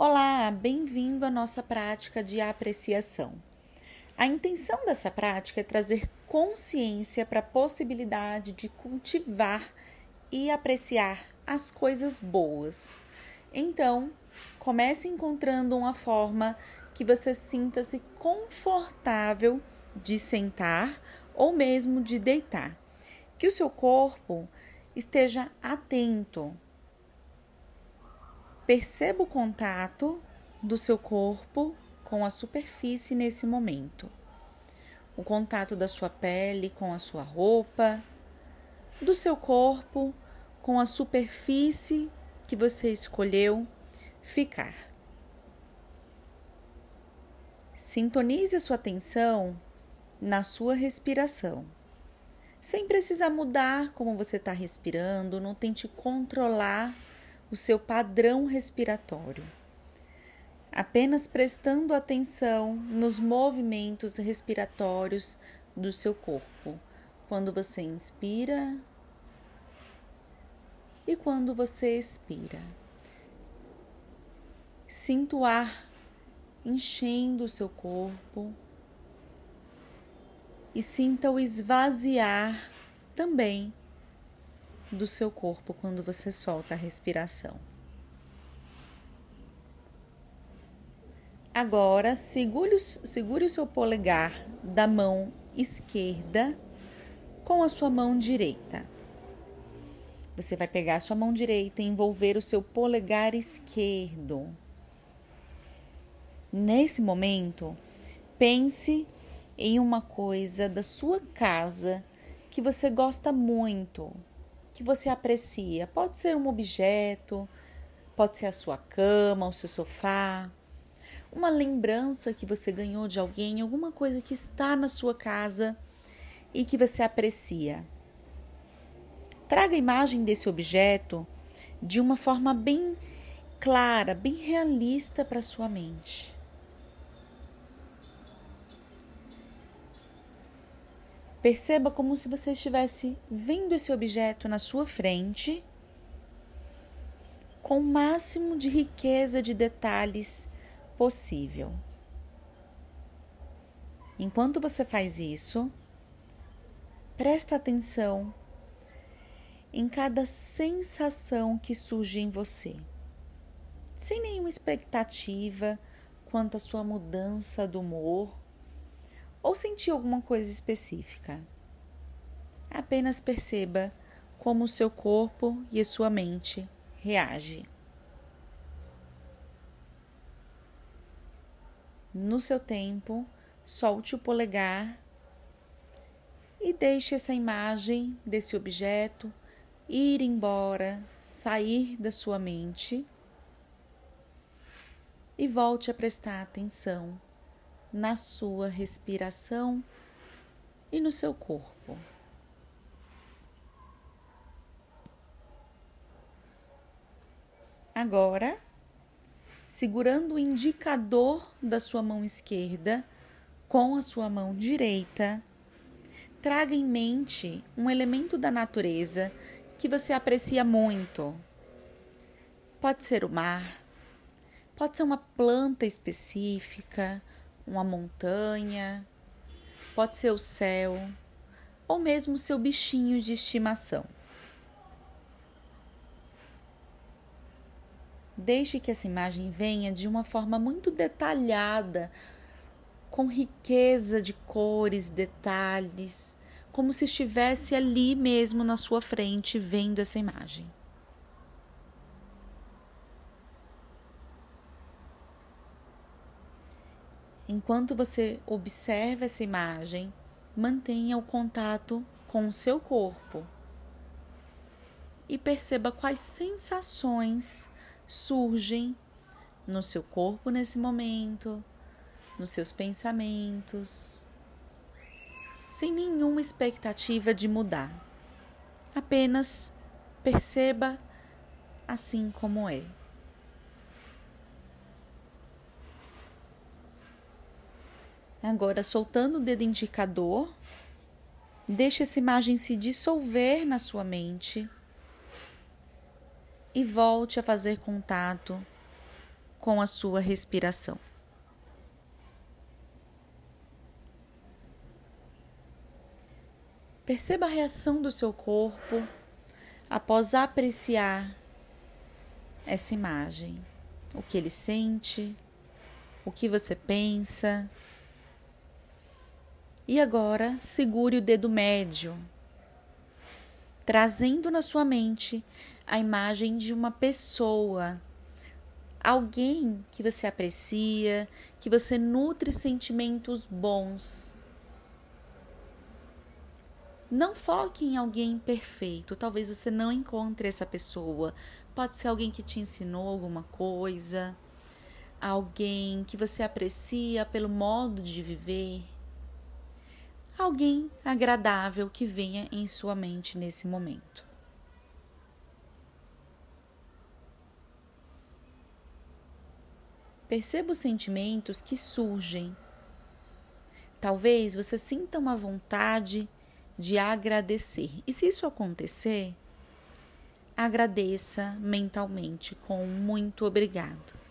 Olá, bem-vindo à nossa prática de apreciação. A intenção dessa prática é trazer consciência para a possibilidade de cultivar e apreciar as coisas boas. Então, comece encontrando uma forma que você sinta-se confortável de sentar ou mesmo de deitar. Que o seu corpo esteja atento Perceba o contato do seu corpo com a superfície nesse momento. O contato da sua pele com a sua roupa, do seu corpo com a superfície que você escolheu ficar. Sintonize a sua atenção na sua respiração. Sem precisar mudar como você está respirando, não tente controlar o seu padrão respiratório, apenas prestando atenção nos movimentos respiratórios do seu corpo, quando você inspira e quando você expira. Sinta o ar enchendo o seu corpo e sinta o esvaziar também do seu corpo quando você solta a respiração. Agora, segure o, segure o seu polegar da mão esquerda com a sua mão direita. Você vai pegar a sua mão direita e envolver o seu polegar esquerdo. Nesse momento, pense em uma coisa da sua casa que você gosta muito, que você aprecia. Pode ser um objeto, pode ser a sua cama, o seu sofá, uma lembrança que você ganhou de alguém, alguma coisa que está na sua casa e que você aprecia. Traga a imagem desse objeto de uma forma bem clara, bem realista para sua mente. Perceba como se você estivesse vendo esse objeto na sua frente, com o máximo de riqueza de detalhes possível. Enquanto você faz isso, presta atenção em cada sensação que surge em você, sem nenhuma expectativa quanto à sua mudança do humor ou sentir alguma coisa específica. Apenas perceba como o seu corpo e a sua mente reagem. No seu tempo, solte o polegar e deixe essa imagem desse objeto ir embora, sair da sua mente e volte a prestar atenção na sua respiração e no seu corpo. Agora, segurando o indicador da sua mão esquerda com a sua mão direita, traga em mente um elemento da natureza que você aprecia muito. Pode ser o mar, pode ser uma planta específica, uma montanha, pode ser o céu, ou mesmo seu bichinho de estimação. Deixe que essa imagem venha de uma forma muito detalhada, com riqueza de cores, detalhes, como se estivesse ali mesmo na sua frente vendo essa imagem. Enquanto você observa essa imagem, mantenha o contato com o seu corpo e perceba quais sensações surgem no seu corpo nesse momento, nos seus pensamentos, sem nenhuma expectativa de mudar. Apenas perceba assim como é. Agora, soltando o dedo indicador, deixe essa imagem se dissolver na sua mente e volte a fazer contato com a sua respiração. Perceba a reação do seu corpo após apreciar essa imagem. O que ele sente, o que você pensa. E agora segure o dedo médio, trazendo na sua mente a imagem de uma pessoa, alguém que você aprecia, que você nutre sentimentos bons. Não foque em alguém perfeito, talvez você não encontre essa pessoa. Pode ser alguém que te ensinou alguma coisa, alguém que você aprecia pelo modo de viver, alguém agradável que venha em sua mente nesse momento. Perceba os sentimentos que surgem. Talvez você sinta uma vontade de agradecer. E se isso acontecer, agradeça mentalmente com muito obrigado.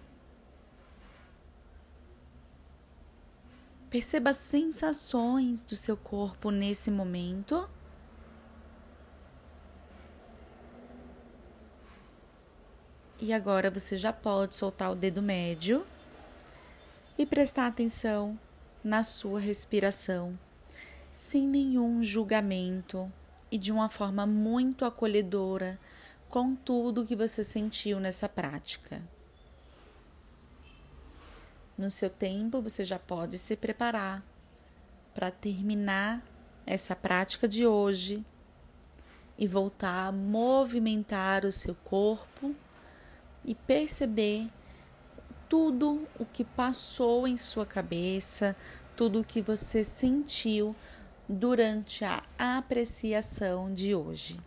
Perceba as sensações do seu corpo nesse momento. E agora você já pode soltar o dedo médio e prestar atenção na sua respiração, sem nenhum julgamento e de uma forma muito acolhedora com tudo que você sentiu nessa prática. No seu tempo, você já pode se preparar para terminar essa prática de hoje e voltar a movimentar o seu corpo e perceber tudo o que passou em sua cabeça, tudo o que você sentiu durante a apreciação de hoje.